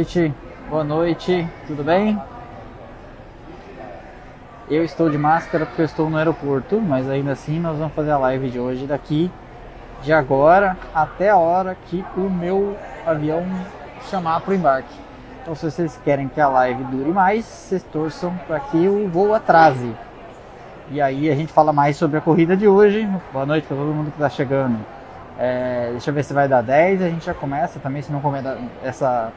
noite, boa noite, tudo bem? Eu estou de máscara porque eu estou no aeroporto, mas ainda assim nós vamos fazer a live de hoje daqui de agora até a hora que o meu avião chamar para o embarque. Então se vocês querem que a live dure mais, vocês torçam para que o voo atrase. E aí a gente fala mais sobre a corrida de hoje. Boa noite para todo mundo que está chegando. É, deixa eu ver se vai dar 10, a gente já começa também, se não começar essa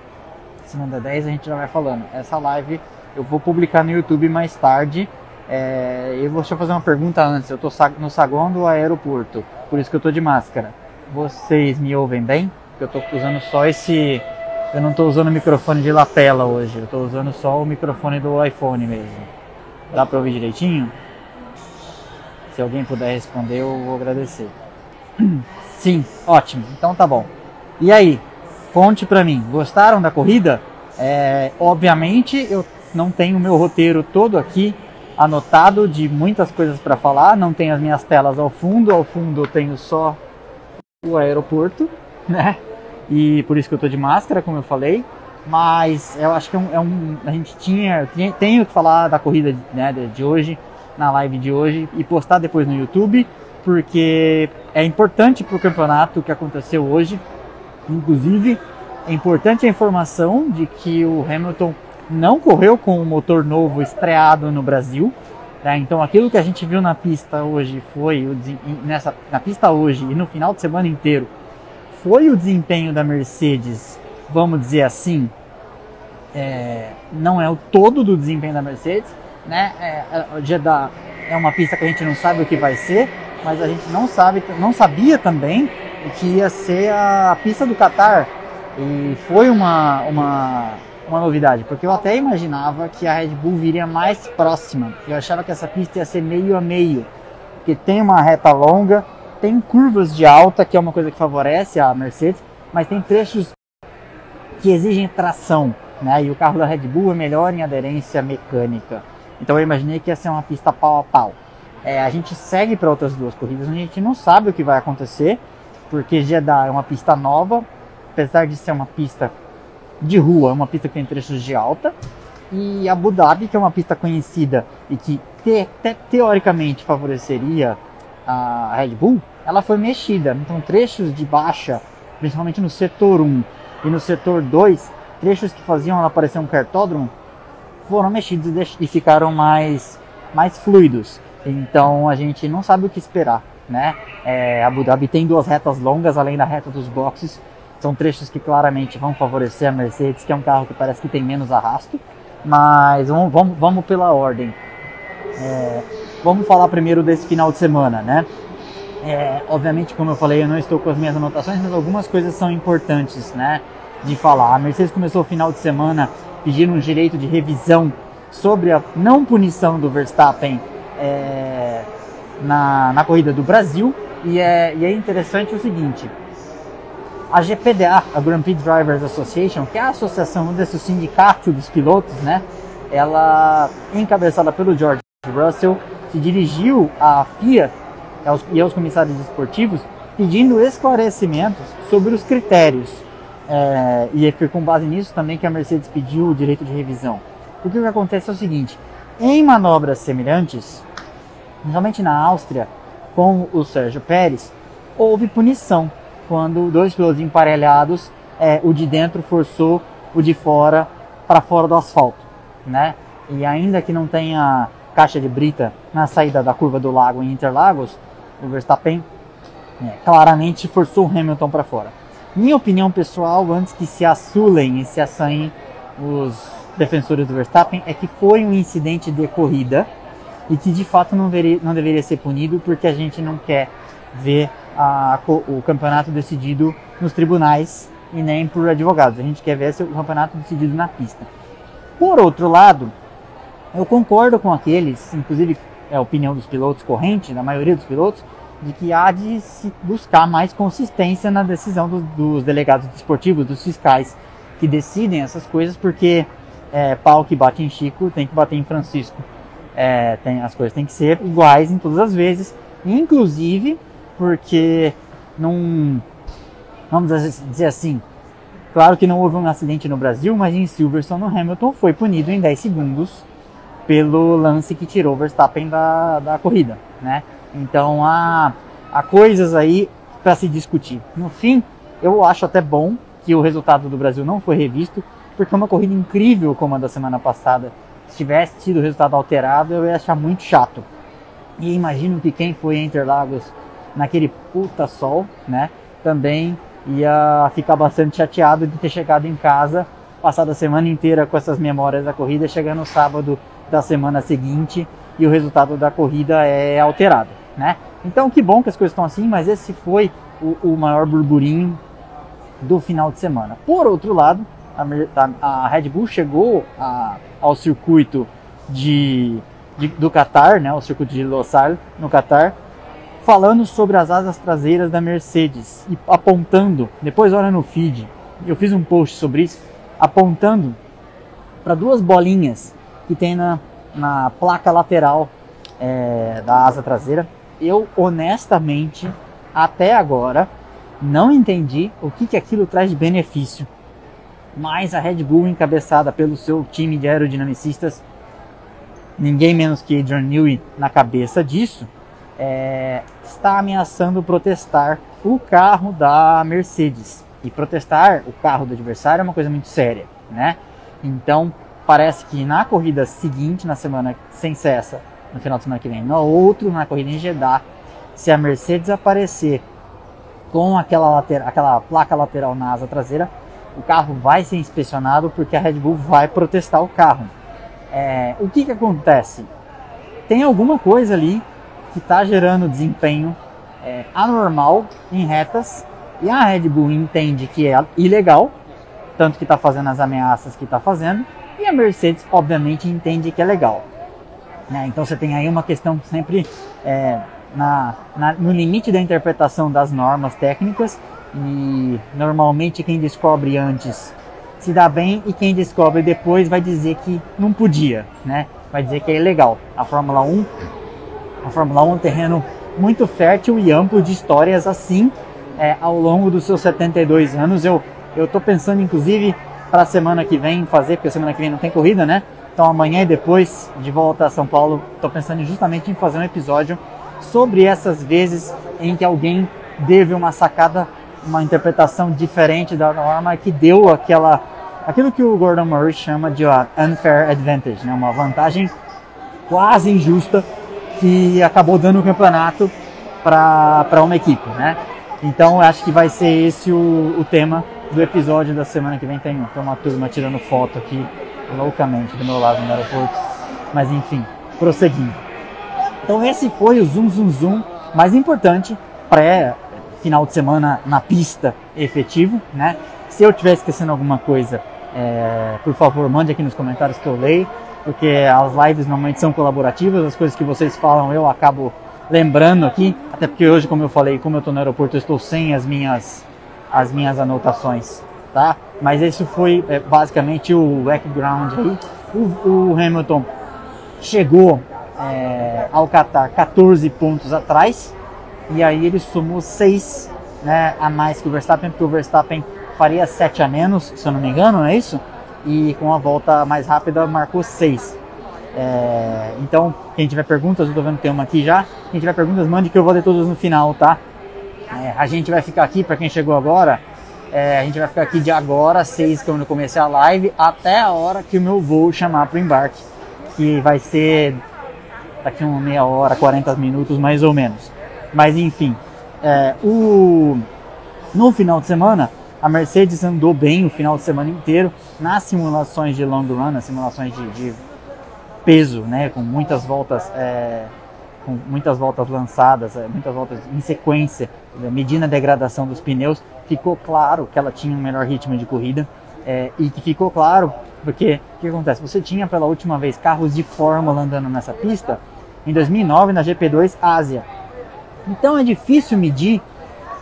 se não der 10 a gente já vai falando. Essa live eu vou publicar no YouTube mais tarde. É, eu vou deixa fazer uma pergunta antes. Eu estou no saguão do aeroporto, por isso que eu estou de máscara. Vocês me ouvem bem? Porque eu estou usando só esse. Eu não estou usando o microfone de lapela hoje. Eu estou usando só o microfone do iPhone mesmo. Dá para ouvir direitinho? Se alguém puder responder, eu vou agradecer. Sim, ótimo. Então tá bom. E aí, conte pra mim, gostaram da corrida? É, obviamente eu não tenho o meu roteiro todo aqui anotado de muitas coisas para falar, não tenho as minhas telas ao fundo, ao fundo eu tenho só o aeroporto, né? E por isso que eu tô de máscara, como eu falei. Mas eu acho que é um, é um a gente tinha, tinha, tenho que falar da corrida né, de hoje, na live de hoje e postar depois no YouTube porque é importante para o campeonato que aconteceu hoje. Inclusive, é importante a informação de que o Hamilton não correu com o motor novo estreado no Brasil. Tá? Então, aquilo que a gente viu na pista hoje foi o nessa na pista hoje e no final de semana inteiro foi o desempenho da Mercedes, vamos dizer assim. É, não é o todo do desempenho da Mercedes, né? É, Jeddah é uma pista que a gente não sabe o que vai ser, mas a gente não sabe, não sabia também que ia ser a pista do Qatar e foi uma, uma, uma novidade, porque eu até imaginava que a Red Bull viria mais próxima. Eu achava que essa pista ia ser meio a meio, porque tem uma reta longa, tem curvas de alta, que é uma coisa que favorece a Mercedes, mas tem trechos que exigem tração, né? E o carro da Red Bull é melhor em aderência mecânica. Então eu imaginei que ia ser uma pista pau a pau. É, a gente segue para outras duas corridas, a gente não sabe o que vai acontecer, porque Jeddah é uma pista nova, apesar de ser uma pista de rua, é uma pista que tem trechos de alta, e Abu Dhabi, que é uma pista conhecida e que te, te, teoricamente favoreceria a Red Bull, ela foi mexida. Então, trechos de baixa, principalmente no setor 1 e no setor 2, trechos que faziam ela parecer um cartódromo, foram mexidos e ficaram mais, mais fluidos. Então a gente não sabe o que esperar, né? É, Abu Dhabi tem duas retas longas além da reta dos boxes. São trechos que claramente vão favorecer a Mercedes, que é um carro que parece que tem menos arrasto. Mas vamos, vamos, vamos pela ordem. É, vamos falar primeiro desse final de semana, né? É, obviamente, como eu falei, eu não estou com as minhas anotações, mas algumas coisas são importantes, né? De falar. A Mercedes começou o final de semana pedindo um direito de revisão sobre a não punição do Verstappen é, na, na corrida do Brasil. E é, e é interessante o seguinte: a GPDA, a Grand Prix Drivers Association, que é a associação desse sindicato dos pilotos, né? Ela, encabeçada pelo George Russell, se dirigiu à FIA e aos comissários esportivos pedindo esclarecimentos sobre os critérios. É, e foi com base nisso também que a Mercedes pediu o direito de revisão. Porque o que acontece é o seguinte: em manobras semelhantes, principalmente na Áustria, com o Sérgio Pérez, houve punição quando dois pilotos emparelhados, é, o de dentro forçou o de fora para fora do asfalto, né? E ainda que não tenha caixa de brita na saída da curva do lago em Interlagos, o Verstappen é, claramente forçou o Hamilton para fora. Minha opinião pessoal, antes que se assulem e se assanhem os defensores do Verstappen, é que foi um incidente de corrida e que de fato não, deveria, não deveria ser punido porque a gente não quer ver a, o campeonato decidido nos tribunais e nem por advogados. A gente quer ver o campeonato decidido na pista. Por outro lado, eu concordo com aqueles, inclusive é a opinião dos pilotos corrente, da maioria dos pilotos, de que há de se buscar mais consistência na decisão do, dos delegados desportivos, dos fiscais que decidem essas coisas, porque é, pau que bate em Chico tem que bater em Francisco. É, tem, as coisas têm que ser iguais em todas as vezes, inclusive porque não, vamos dizer assim, Claro que não houve um acidente no Brasil, mas em Silverstone, o Hamilton foi punido em 10 segundos pelo lance que tirou Verstappen da, da corrida, né? Então há, há coisas aí para se discutir. No fim, eu acho até bom que o resultado do Brasil não foi revisto, porque uma corrida incrível como a da semana passada. Se tivesse tido resultado alterado, eu ia achar muito chato. E imagino que quem foi em Interlagos naquele puta sol, né, também ia ficar bastante chateado de ter chegado em casa, passado a semana inteira com essas memórias da corrida, chegando no sábado da semana seguinte e o resultado da corrida é alterado, né? Então que bom que as coisas estão assim, mas esse foi o, o maior burburinho do final de semana. Por outro lado, a, Red Bull chegou a, ao circuito de, de, do Qatar, né, o circuito de Losail no Qatar, falando sobre as asas traseiras da Mercedes e apontando, depois olha no feed, eu fiz um post sobre isso, apontando para duas bolinhas que tem na, na placa lateral é, da asa traseira. Eu honestamente, até agora, não entendi o que, que aquilo traz de benefício. Mas a Red Bull, encabeçada pelo seu time de aerodinamicistas, ninguém menos que Adrian Newey na cabeça disso, é, está ameaçando protestar o carro da Mercedes. E protestar o carro do adversário é uma coisa muito séria, né? Então, parece que na corrida seguinte, na semana sem cessa, no final de semana que vem, no outro, na corrida em Jeddah, se a Mercedes aparecer com aquela, aquela placa lateral na asa traseira, o carro vai ser inspecionado porque a Red Bull vai protestar o carro. É, o que, que acontece? Tem alguma coisa ali que está gerando desempenho é, anormal em retas e a Red Bull entende que é ilegal, tanto que está fazendo as ameaças que está fazendo, e a Mercedes, obviamente, entende que é legal. Né? Então você tem aí uma questão sempre é, na, na, no limite da interpretação das normas técnicas e normalmente quem descobre antes se dá bem e quem descobre depois vai dizer que não podia, né? Vai dizer que é ilegal. A Fórmula 1, a Fórmula 1 é um terreno muito fértil e amplo de histórias assim é, ao longo dos seus 72 anos. Eu eu tô pensando inclusive para a semana que vem fazer, porque semana que vem não tem corrida, né? Então amanhã e depois de volta a São Paulo, estou pensando justamente em fazer um episódio sobre essas vezes em que alguém teve uma sacada, uma interpretação diferente da norma que deu aquela aquilo que o Gordon Murray chama de unfair advantage, né? uma vantagem quase injusta que acabou dando o campeonato para uma equipe, né? Então acho que vai ser esse o, o tema do episódio da semana que vem. Tem, tem uma turma tirando foto aqui loucamente do meu lado no aeroporto. Mas enfim, prosseguindo. Então esse foi o Zoom Zoom Zoom mais importante pré final de semana na pista efetivo, né? Se eu estiver esquecendo alguma coisa, é, por favor, mande aqui nos comentários que eu leio, porque as lives normalmente são colaborativas, as coisas que vocês falam eu acabo lembrando aqui, até porque hoje, como eu falei, como eu estou no aeroporto, eu estou sem as minhas as minhas anotações, tá? Mas isso foi é, basicamente o background aí. O, o Hamilton chegou é, ao Qatar 14 pontos atrás e aí ele somou 6 né, a mais que o Verstappen, porque o Verstappen faria 7 a menos, se eu não me engano, não é isso? E com a volta mais rápida marcou 6. É, então, quem tiver perguntas, eu tô vendo que tem uma aqui já. Quem tiver perguntas, mande que eu vou ler todas no final, tá? É, a gente vai ficar aqui, para quem chegou agora, é, a gente vai ficar aqui de agora, 6 quando eu comecei a live, até a hora que o meu voo chamar para o embarque, que vai ser daqui uma meia hora, 40 minutos mais ou menos. Mas enfim, é, o, no final de semana, a Mercedes andou bem o final de semana inteiro nas simulações de long run, nas simulações de, de peso, né, com muitas voltas é, com muitas voltas lançadas, é, muitas voltas em sequência, é, medindo a degradação dos pneus, ficou claro que ela tinha um melhor ritmo de corrida é, e que ficou claro porque o que acontece? Você tinha pela última vez carros de Fórmula andando nessa pista em 2009 na GP2 Ásia. Então é difícil medir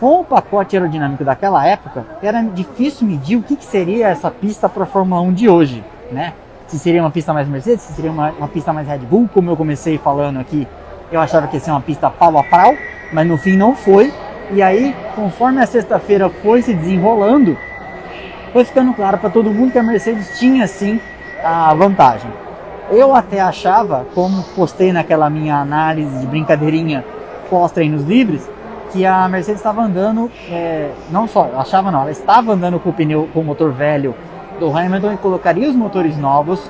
com o pacote aerodinâmico daquela época, era difícil medir o que, que seria essa pista para a Fórmula 1 de hoje, né? Se seria uma pista mais Mercedes, se seria uma, uma pista mais Red Bull, como eu comecei falando aqui eu achava que ia ser uma pista pau a pau, mas no fim não foi. E aí, conforme a sexta-feira foi se desenrolando, foi ficando claro para todo mundo que a Mercedes tinha sim a vantagem. Eu até achava, como postei naquela minha análise de brincadeirinha posta aí nos livres, que a Mercedes estava andando, é, não só, achava não, ela estava andando com o pneu, com o motor velho do Hamilton e colocaria os motores novos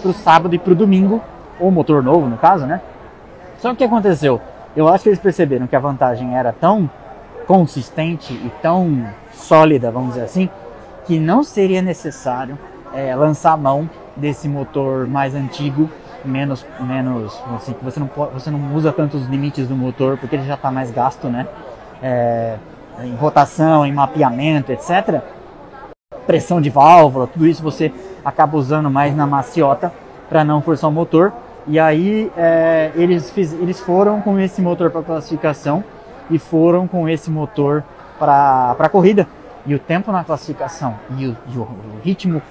para o sábado e para o domingo, ou motor novo no caso, né? Só que o que aconteceu? Eu acho que eles perceberam que a vantagem era tão consistente e tão sólida, vamos dizer assim, que não seria necessário é, lançar mão desse motor mais antigo, menos, menos assim, que você não, pode, você não usa tantos limites do motor porque ele já está mais gasto, né? É, em rotação, em mapeamento, etc. Pressão de válvula, tudo isso você acaba usando mais na maciota para não forçar o motor. E aí é, eles, fiz, eles foram com esse motor para classificação e foram com esse motor para a corrida. E o tempo na classificação e o, e o ritmo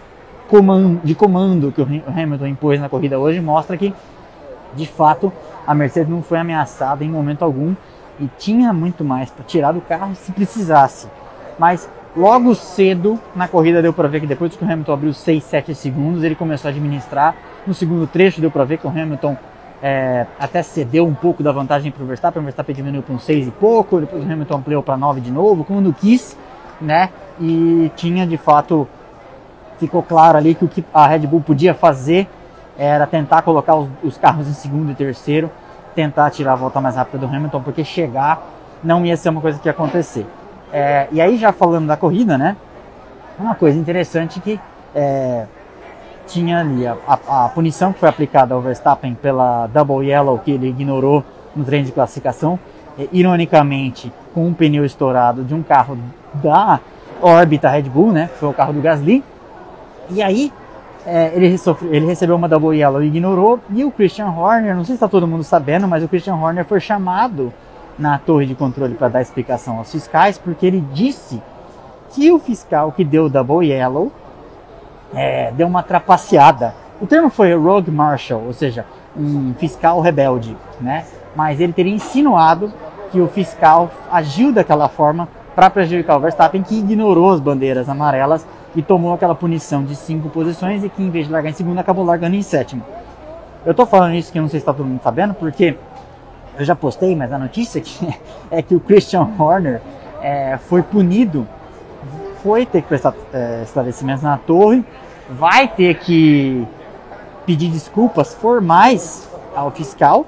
comando, de comando que o Hamilton impôs na corrida hoje mostra que, de fato, a Mercedes não foi ameaçada em momento algum e tinha muito mais para tirar do carro se precisasse. Mas logo cedo na corrida deu para ver que depois que o Hamilton abriu 6, 7 segundos, ele começou a administrar. No segundo trecho deu para ver que o Hamilton é, até cedeu um pouco da vantagem para o Verstappen, o Verstappen diminuiu para um 6 e pouco, depois o Hamilton ampliou para 9 de novo, quando quis, né? E tinha de fato, ficou claro ali que o que a Red Bull podia fazer era tentar colocar os, os carros em segundo e terceiro, tentar tirar a volta mais rápida do Hamilton, porque chegar não ia ser uma coisa que ia acontecer. É, e aí já falando da corrida, né? Uma coisa interessante que é, tinha ali a, a, a, punição que foi aplicada ao Verstappen pela Double Yellow que ele ignorou no treino de classificação, é, ironicamente com um pneu estourado de um carro da órbita Red Bull, né? Que foi o carro do Gasly. E aí é, ele, sofreu, ele, recebeu uma Double Yellow e ignorou. E o Christian Horner, não sei se está todo mundo sabendo, mas o Christian Horner foi chamado na torre de controle para dar explicação aos fiscais, porque ele disse que o fiscal que deu Double Yellow é, deu uma trapaceada. O termo foi rogue marshal, ou seja, um fiscal rebelde, né? Mas ele teria insinuado que o fiscal agiu daquela forma para prejudicar o Verstappen, que ignorou as bandeiras amarelas e tomou aquela punição de cinco posições e que em vez de largar em segundo acabou largando em sétimo. Eu tô falando isso que eu não sei se está todo mundo sabendo, porque eu já postei, mas a notícia é que o Christian Horner é, foi punido foi ter que prestar é, esclarecimentos na torre, vai ter que pedir desculpas formais ao fiscal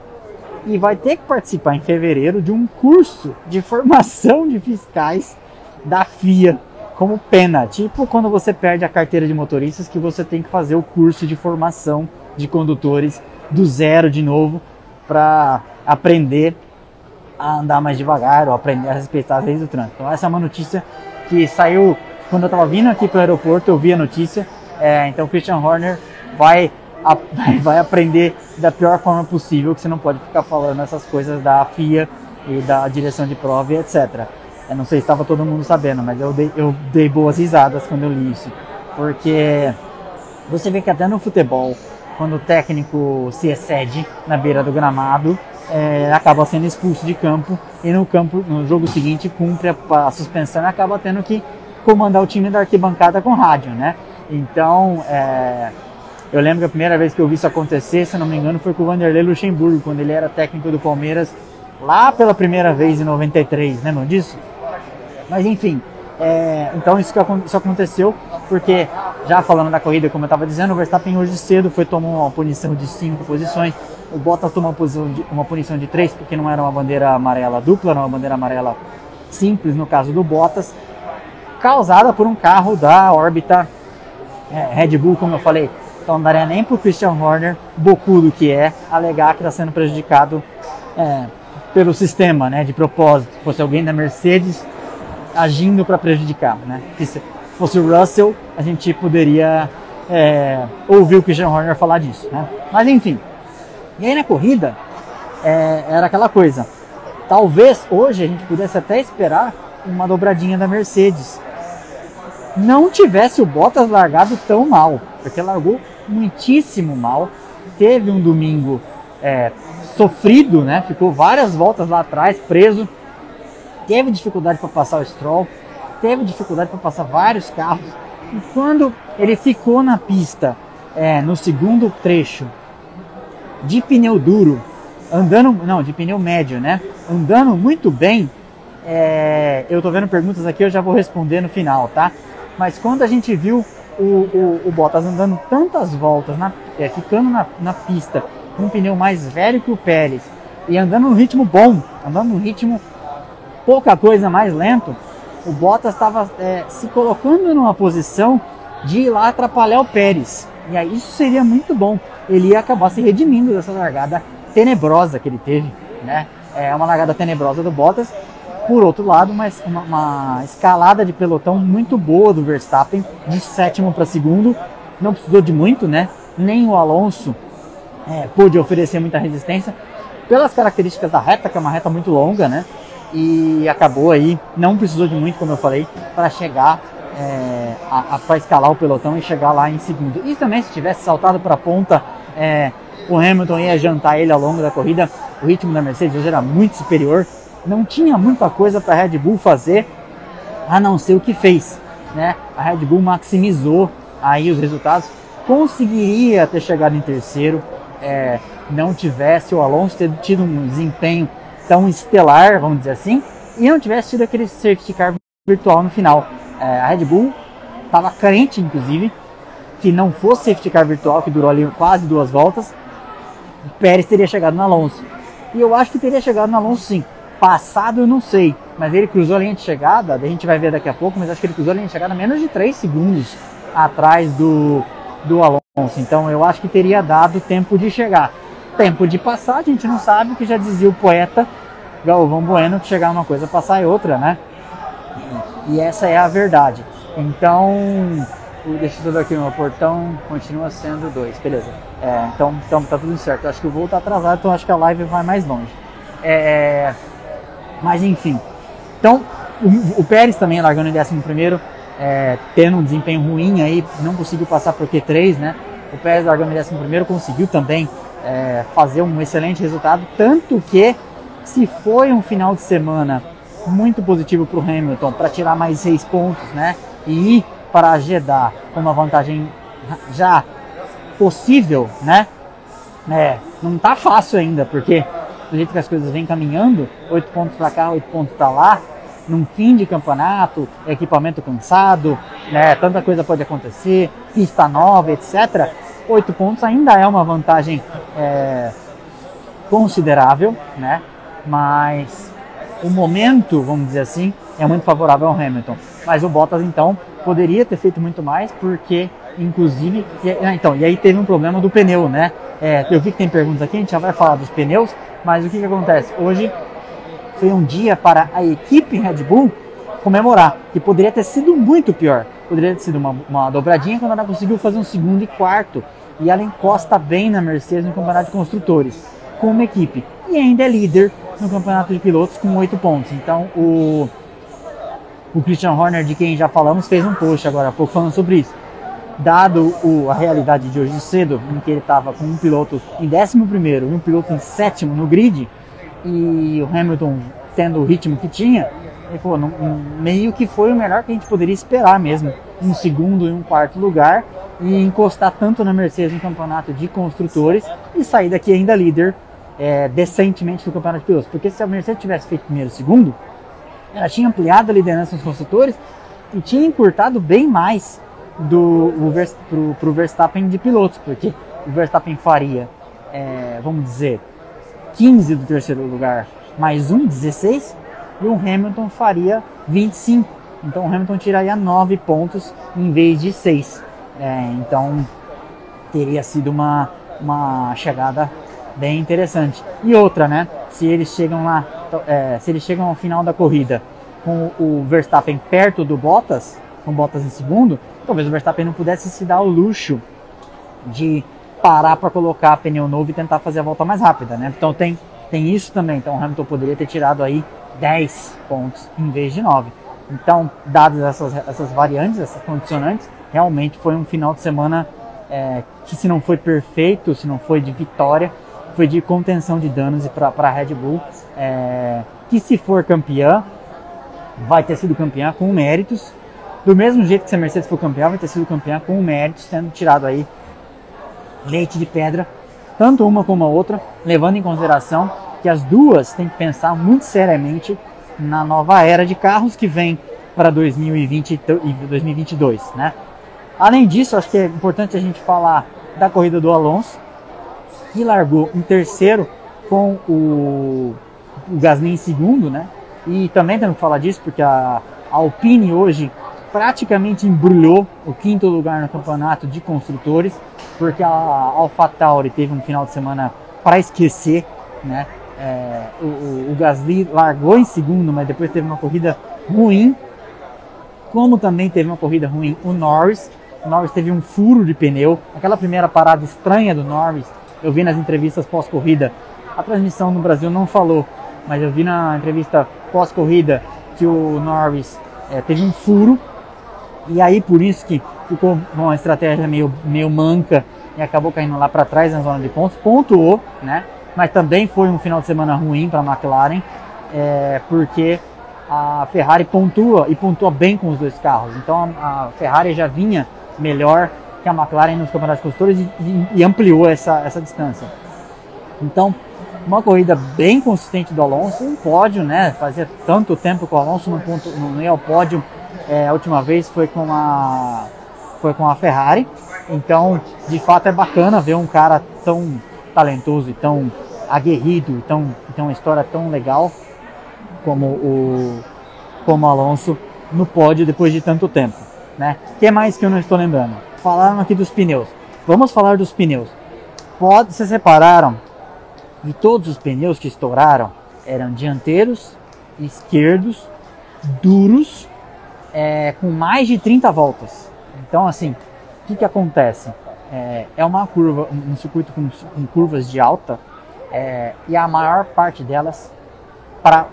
e vai ter que participar em fevereiro de um curso de formação de fiscais da FIA como pena, tipo quando você perde a carteira de motoristas que você tem que fazer o curso de formação de condutores do zero de novo para aprender a andar mais devagar ou aprender a respeitar as leis do trânsito. Então essa é uma notícia que saiu quando eu estava vindo aqui para o aeroporto, eu vi a notícia. É, então, Christian Horner vai, a, vai aprender da pior forma possível, que você não pode ficar falando essas coisas da FIA e da direção de prova e etc. Eu não sei se estava todo mundo sabendo, mas eu dei, eu dei boas risadas quando eu li isso. Porque você vê que até no futebol, quando o técnico se excede na beira do gramado, é, acaba sendo expulso de campo e no campo no jogo seguinte cumpre a, a suspensão e acaba tendo que comandar o time da arquibancada com rádio, né? Então, é, eu lembro que a primeira vez que eu vi isso acontecer, se não me engano, foi com o Vanderlei Luxemburgo, quando ele era técnico do Palmeiras, lá pela primeira vez em 93, lembram disso? Mas enfim, é, então isso, que, isso aconteceu porque, já falando da corrida, como eu estava dizendo, o Verstappen hoje cedo foi tomar uma punição de cinco posições, o Bottas tomou uma, posição de, uma punição de três, porque não era uma bandeira amarela dupla, era uma bandeira amarela simples no caso do Bottas, causada por um carro da órbita é, Red Bull, como eu falei. Então não daria nem para o Christian Horner, bocudo que é, alegar que está sendo prejudicado é, pelo sistema, né, de propósito. Se fosse alguém da Mercedes agindo para prejudicar, né? Se fosse o Russell, a gente poderia é, ouvir o Christian Horner falar disso, né? Mas enfim. E aí na corrida é, era aquela coisa. Talvez hoje a gente pudesse até esperar uma dobradinha da Mercedes não tivesse o Bottas largado tão mal, porque largou muitíssimo mal. Teve um domingo é, sofrido, né? Ficou várias voltas lá atrás, preso. Teve dificuldade para passar o Stroll, teve dificuldade para passar vários carros. E quando ele ficou na pista é, no segundo trecho de pneu duro, andando, não, de pneu médio, né? Andando muito bem. É, eu tô vendo perguntas aqui, eu já vou responder no final, tá? Mas quando a gente viu o, o, o Bottas andando tantas voltas, na, é, ficando na, na pista com um pneu mais velho que o Pérez e andando num ritmo bom, andando num ritmo pouca coisa mais lento, o Bottas estava é, se colocando numa posição de ir lá atrapalhar o Pérez. E aí isso seria muito bom. Ele ia acabar se redimindo dessa largada tenebrosa que ele teve, né? É uma largada tenebrosa do Bottas. Por outro lado, mas uma, uma escalada de pelotão muito boa do Verstappen, de sétimo para segundo. Não precisou de muito, né? Nem o Alonso é, pôde oferecer muita resistência pelas características da reta, que é uma reta muito longa, né? E acabou aí, não precisou de muito, como eu falei, para chegar é, para escalar o pelotão e chegar lá em segundo. E também se tivesse saltado para a ponta, é, o Hamilton ia jantar ele ao longo da corrida. O ritmo da Mercedes hoje era muito superior. Não tinha muita coisa para a Red Bull fazer, a não ser o que fez. Né? A Red Bull maximizou aí os resultados. Conseguiria ter chegado em terceiro, é, não tivesse o Alonso ter tido um desempenho tão estelar, vamos dizer assim, e não tivesse tido aquele safety car virtual no final. É, a Red Bull estava carente, inclusive, que não fosse safety car virtual, que durou ali quase duas voltas, o Pérez teria chegado no Alonso. E eu acho que teria chegado no Alonso sim. Passado eu não sei, mas ele cruzou a linha de chegada, a gente vai ver daqui a pouco, mas acho que ele cruzou a linha de chegada menos de 3 segundos atrás do, do Alonso. Então eu acho que teria dado tempo de chegar. Tempo de passar, a gente não sabe, o que já dizia o poeta Galvão Bueno, que chegar uma coisa, passar é outra, né? E essa é a verdade. Então, deixa ver aqui, meu portão continua sendo dois, beleza. É, então, então tá tudo certo. Eu acho que o voo tá atrasado, então acho que a live vai mais longe. É, mas enfim. Então, o, o Pérez também largando em 11 primeiro, é, tendo um desempenho ruim aí, não conseguiu passar por Q3, né? O Pérez largando em 11 primeiro conseguiu também é, fazer um excelente resultado, tanto que se foi um final de semana muito positivo para o Hamilton para tirar mais seis pontos, né? E ir para Jeddah com uma vantagem já possível, né? É, não tá fácil ainda, porque do jeito que as coisas vêm caminhando, oito pontos para cá, oito pontos para lá, num fim de campeonato, equipamento cansado, né? Tanta coisa pode acontecer, pista nova, etc. Oito pontos ainda é uma vantagem é, considerável, né? Mas o momento, vamos dizer assim, é muito favorável ao Hamilton. Mas o Bottas então poderia ter feito muito mais, porque inclusive, e, ah, então, e aí teve um problema do pneu, né? É, eu vi que tem perguntas aqui, a gente já vai falar dos pneus, mas o que, que acontece? Hoje foi um dia para a equipe Red Bull comemorar, que poderia ter sido muito pior. Poderia ter sido uma, uma dobradinha quando ela conseguiu fazer um segundo e quarto. E ela encosta bem na Mercedes no campeonato de construtores, como equipe. E ainda é líder no campeonato de pilotos com 8 pontos. Então o, o Christian Horner, de quem já falamos, fez um post agora há pouco falando sobre isso. Dado o, a realidade de hoje cedo, em que ele estava com um piloto em 11 e um piloto em sétimo no grid, e o Hamilton tendo o ritmo que tinha, não, meio que foi o melhor que a gente poderia esperar mesmo. Um segundo e um quarto lugar, e encostar tanto na Mercedes no campeonato de construtores e sair daqui ainda líder é, decentemente no campeonato de pilotos. Porque se a Mercedes tivesse feito primeiro e segundo, ela tinha ampliado a liderança nos construtores e tinha encurtado bem mais do para o Verstappen de pilotos, porque o Verstappen faria, é, vamos dizer, 15 do terceiro lugar mais um, 16, e o Hamilton faria 25. Então o Hamilton tiraria 9 pontos em vez de 6. É, então teria sido uma, uma chegada bem interessante. E outra, né? Se eles chegam lá, é, se eles chegam ao final da corrida com o Verstappen perto do Bottas, com o Bottas em segundo, talvez o Verstappen não pudesse se dar o luxo de parar para colocar pneu novo e tentar fazer a volta mais rápida, né? Então tem, tem isso também. Então o Hamilton poderia ter tirado aí 10 pontos em vez de 9. Então, dadas essas, essas variantes, essas condicionantes, realmente foi um final de semana é, que se não foi perfeito, se não foi de vitória, foi de contenção de danos para a Red Bull, é, que se for campeã, vai ter sido campeã com méritos, Do mesmo jeito que se a Mercedes for campeã, vai ter sido campeã com méritos, tendo tirado aí leite de pedra, tanto uma como a outra, levando em consideração que as duas têm que pensar muito seriamente na nova era de carros que vem para 2020 e 2022, né? Além disso, acho que é importante a gente falar da corrida do Alonso, que largou em terceiro com o, o Gasly em segundo, né? E também temos que falar disso porque a, a Alpine hoje praticamente embrulhou o quinto lugar no campeonato de construtores, porque a AlphaTauri teve um final de semana para esquecer, né? É, o, o Gasly largou em segundo, mas depois teve uma corrida ruim, como também teve uma corrida ruim o Norris. O Norris teve um furo de pneu, aquela primeira parada estranha do Norris. Eu vi nas entrevistas pós-corrida, a transmissão no Brasil não falou, mas eu vi na entrevista pós-corrida que o Norris é, teve um furo e aí por isso que ficou uma estratégia meio, meio manca e acabou caindo lá para trás na zona de pontos, pontuou, né? Mas também foi um final de semana ruim para a McLaren, é, porque a Ferrari pontua e pontua bem com os dois carros. Então a Ferrari já vinha melhor que a McLaren nos campeonatos construtores e, e, e, ampliou essa, essa distância. Então, uma corrida bem consistente do Alonso, um pódio, né? Fazia tanto tempo que o Alonso não, ponto, não ia ao pódio. É, a última vez foi com a foi com a Ferrari. Então, de fato é bacana ver um cara tão talentoso e tão aguerrido, tão, tem uma história tão legal como o como Alonso no pódio depois de tanto tempo, né? Que mais que eu não estou lembrando? Falaram aqui dos pneus. Vamos falar dos pneus. Pode se separaram e todos os pneus que estouraram eram dianteiros, esquerdos, duros, é, com mais de 30 voltas. Então, assim, o que, que acontece? É, é uma curva, um circuito com, com curvas de alta, é, e a maior parte delas para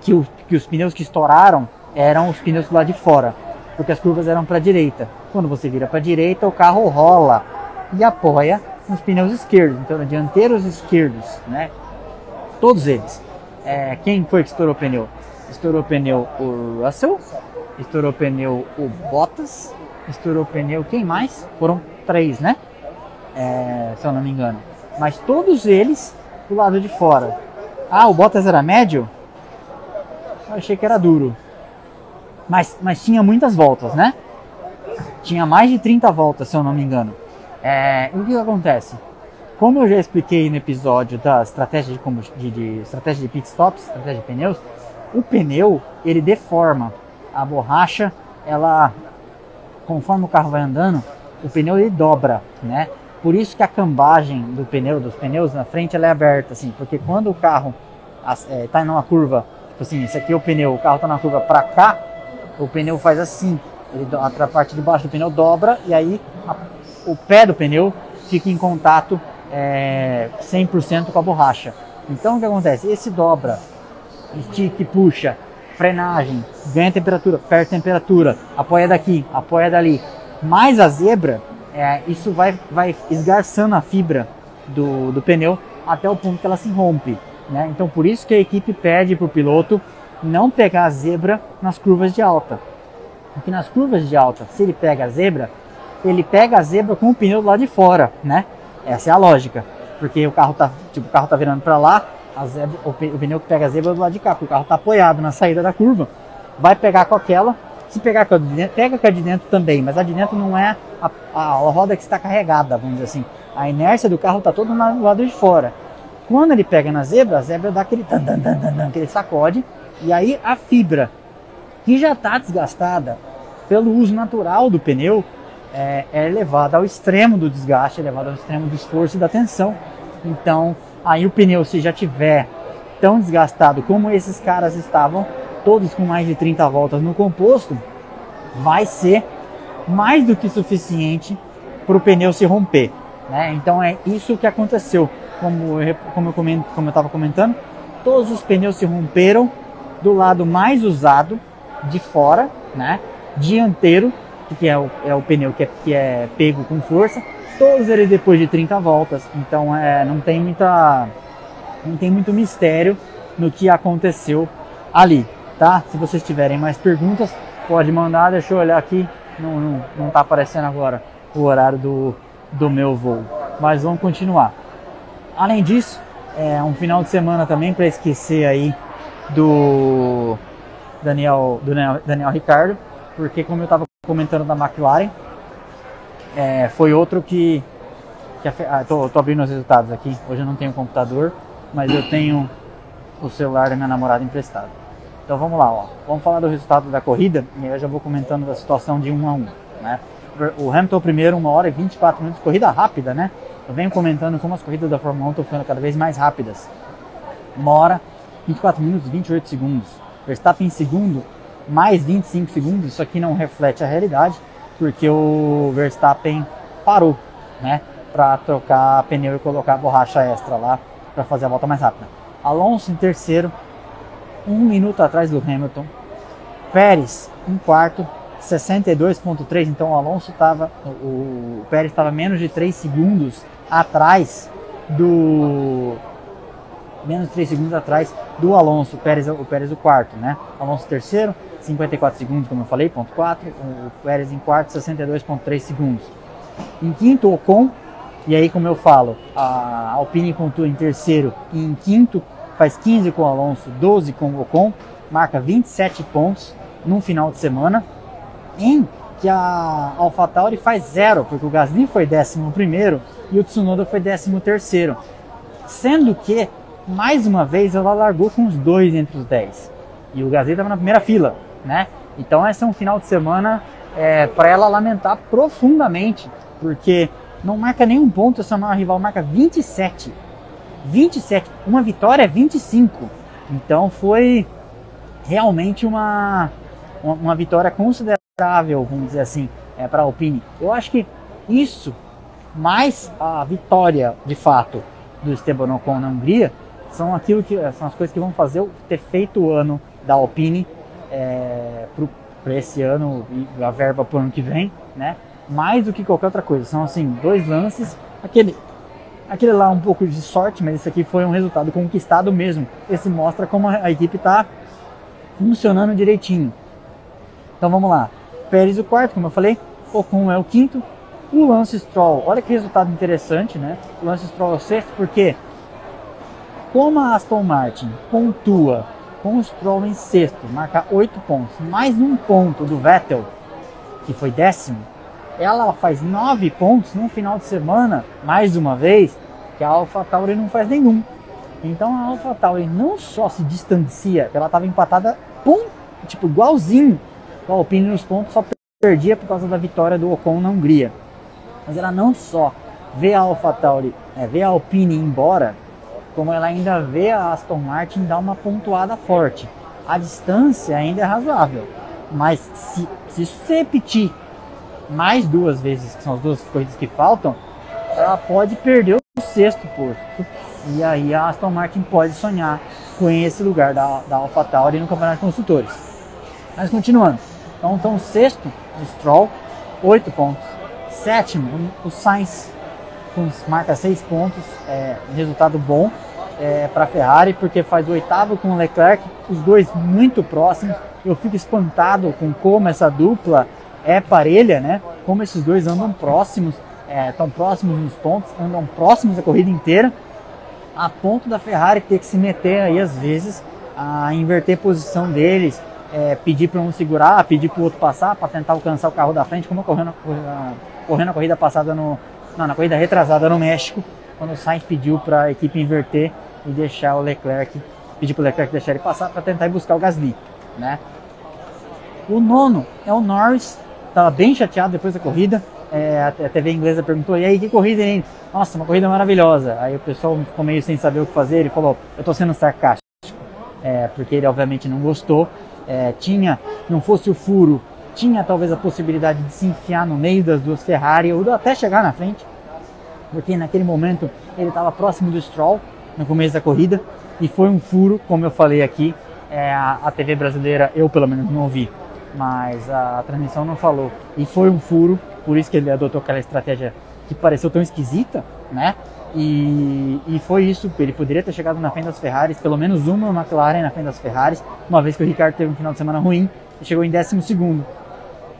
que, que os pneus que estouraram eram os pneus lado de fora, porque as curvas eram para a direita. Quando você vira para a direita, o carro rola e apoia nos pneus esquerdos, então dianteiros esquerdos, né? Todos eles. É, quem foi que estourou o pneu? Estourou o pneu o Russell, estourou pneu o Bottas, estourou pneu quem mais? Foram três, né? É, se eu não me engano. Mas todos eles do lado de fora. Ah, o Bottas era médio? Eu achei que era duro. Mas, mas tinha muitas voltas, né? Tinha mais de 30 voltas, se eu não me engano. É, o que acontece? Como eu já expliquei no episódio da estratégia de, de, de, estratégia de pit stops, estratégia de pneus, o pneu ele deforma a borracha, ela conforme o carro vai andando, o pneu ele dobra, né? Por isso que a cambagem do pneu, dos pneus na frente, ela é aberta, assim, porque quando o carro está é, numa curva, tipo assim, esse aqui é o pneu, o carro está na curva para cá, o pneu faz assim, ele, a parte de baixo do pneu dobra e aí a, o pé do pneu fica em contato é, 100% com a borracha. Então o que acontece? Esse dobra, estica e puxa, frenagem, ganha temperatura, perde temperatura, apoia daqui, apoia dali, mais a zebra, é, isso vai, vai esgarçando a fibra do, do pneu até o ponto que ela se rompe. Né? Então por isso que a equipe pede para o piloto não pegar a zebra nas curvas de alta. Porque nas curvas de alta, se ele pega a zebra, ele pega a zebra com o pneu lado de fora, né? Essa é a lógica. Porque o carro tá, tipo, o carro tá virando para lá, a zebra, o, pneu que pega a zebra do lado de cá, porque o carro está apoiado na saída da curva, vai pegar com aquela se pegar com a de dentro, pega com a de dentro também, mas a de dentro não é a, a, roda que está carregada, vamos dizer assim. A inércia do carro está todo do lado de fora. Quando ele pega na zebra, a zebra dá aquele, dan, dan, dan, dan, aquele sacode, e aí a fibra, que já está desgastada pelo uso natural do pneu, é, é levada ao extremo do desgaste, é levada ao extremo do esforço e da tensão. Então, aí o pneu, se já tiver tão desgastado como esses caras estavam, todos com mais de 30 voltas no composto, vai ser mais do que suficiente para o pneu se romper. Né? Então é isso que aconteceu. Como eu, como eu, estava comentando, todos os pneus se romperam do lado mais usado, de fora, né? dianteiro, que é o, é o pneu que é, que é pego com força, todos eles depois de 30 voltas. Então é, não tem muita não tem muito mistério no que aconteceu ali tá? Se vocês tiverem mais perguntas, pode mandar, deixa eu olhar aqui. Não, não, não tá aparecendo agora o horário do, do meu voo. Mas vamos continuar. Além disso, é um final de semana também para esquecer aí do Daniel, do Daniel, Daniel Ricardo, porque como eu estava comentando da McLaren, é, foi outro que, que ah, tô, tô, abrindo os resultados aqui. Hoje eu não tenho computador, mas eu tenho o celular da minha namorada emprestado. Então vamos lá, ó. vamos falar do resultado da corrida e eu já vou comentando da situação de 1 um a 1, um, né? O Hamilton primeiro, 1 hora e 24 minutos, corrida rápida, né? Eu venho comentando como as corridas da Fórmula 1 estão ficando cada vez mais rápidas. 1 hora, 24 minutos, 28 segundos. Verstappen em segundo, mais 25 segundos. Isso aqui não reflete a realidade, porque o Verstappen parou, né? Para trocar pneu e colocar borracha extra lá para fazer a volta mais rápida. Alonso em terceiro, um minuto atrás do Hamilton. Pérez em quarto, 62.3. Então o Alonso estava, o, o Pérez estava menos de 3 segundos atrás do menos de 3 segundos atrás do Alonso, o Pérez, o Pérez o quarto, né? Alonso terceiro, 54 segundos, como eu falei, ponto 4, o Pérez em quarto, 62.3 segundos. Em quinto, Ocon, e aí como eu falo, a Alpine pontua em terceiro e em quinto faz 15 com o Alonso, 12 com o Ocon, marca 27 pontos num final de semana, em que a AlphaTauri faz zero, porque o Gasly foi 11 e o Tsunoda foi 13 sendo que mais uma vez ela largou com os dois entre os 10 e o Gasly estava na primeira fila, né? Então esse é um final de semana é, para ela lamentar profundamente, porque não marca nenhum ponto, essa maior rival marca 27. 27, uma vitória é 25. Então foi realmente uma, uma, vitória considerável, vamos dizer assim, é, para a Alpine. Eu acho que isso, mais a vitória de fato do Esteban Ocon na Hungria, são aquilo que são as coisas que vão fazer ter feito o ano da Alpine é, para esse ano e a verba para o ano que vem, né? Mais do que qualquer outra coisa. São assim dois lances, aquele aquele lá um pouco de sorte, mas esse aqui foi um resultado conquistado mesmo. Esse mostra como a, equipe está funcionando direitinho. Então vamos lá. Pérez o quarto, como eu falei, Ocon é o quinto, o Lance Stroll, olha que resultado interessante, né? O Lance Stroll é o sexto, porque como a Aston Martin pontua com o Stroll em sexto, marca 8 pontos, mais um ponto do Vettel, que foi décimo, ela faz 9 pontos no final de semana, mais uma vez, que a AlphaTauri não faz nenhum. Então a AlphaTauri não só se distancia, ela estava empatada, pum, tipo igualzinho com a Alpine nos pontos, só perdia por causa da vitória do Ocon na Hungria. Mas ela não só vê a AlphaTauri, é, vê a Alpine embora, como ela ainda vê a Aston Martin dar uma pontuada forte. A distância ainda é razoável, mas se, se repetir mais duas vezes, que são as duas corridas que faltam, ela pode perder o sexto posto. E aí a Aston Martin pode sonhar com esse lugar da, da AlphaTauri no Campeonato de Construtores. Mas continuando. Então, então sexto, o Stroll, oito pontos. Sétimo, o Sainz, com marca seis pontos, é, resultado bom é, para a Ferrari, porque faz o oitavo com o Leclerc, os dois muito próximos. Eu fico espantado com como essa dupla é parelha, né? Como esses dois andam próximos, é, tão próximos nos pontos, andam próximos a corrida inteira, a ponto da Ferrari ter que se meter aí às vezes a inverter posição deles, é, pedir para um segurar, pedir para o outro passar para tentar alcançar o carro da frente, como correndo, correndo a corrida passada no, não, na corrida retrasada no México, quando o Sainz pediu para a equipe inverter e deixar o Leclerc, pedir para o Leclerc deixar ele passar para tentar ir buscar o Gasly, né? O nono é o Norris, estava bem chateado depois da corrida. É, a TV inglesa perguntou: e aí, que corrida, hein? Nossa, uma corrida maravilhosa. Aí o pessoal ficou meio sem saber o que fazer. Ele falou: eu estou sendo sarcástico. É, porque ele obviamente não gostou. É, tinha, não fosse o furo, tinha talvez a possibilidade de se enfiar no meio das duas Ferrari ou até chegar na frente, porque naquele momento ele estava próximo do Stroll no começo da corrida e foi um furo, como eu falei aqui. É, a, a TV brasileira eu pelo menos não ouvi mas a transmissão não falou. E foi um furo, por isso que ele adotou aquela estratégia que pareceu tão esquisita, né? E, e foi isso, ele poderia ter chegado na frente das Ferraris, pelo menos uma McLaren na frente das Ferraris, uma vez que o Ricardo teve um final de semana ruim e chegou em 12 segundo.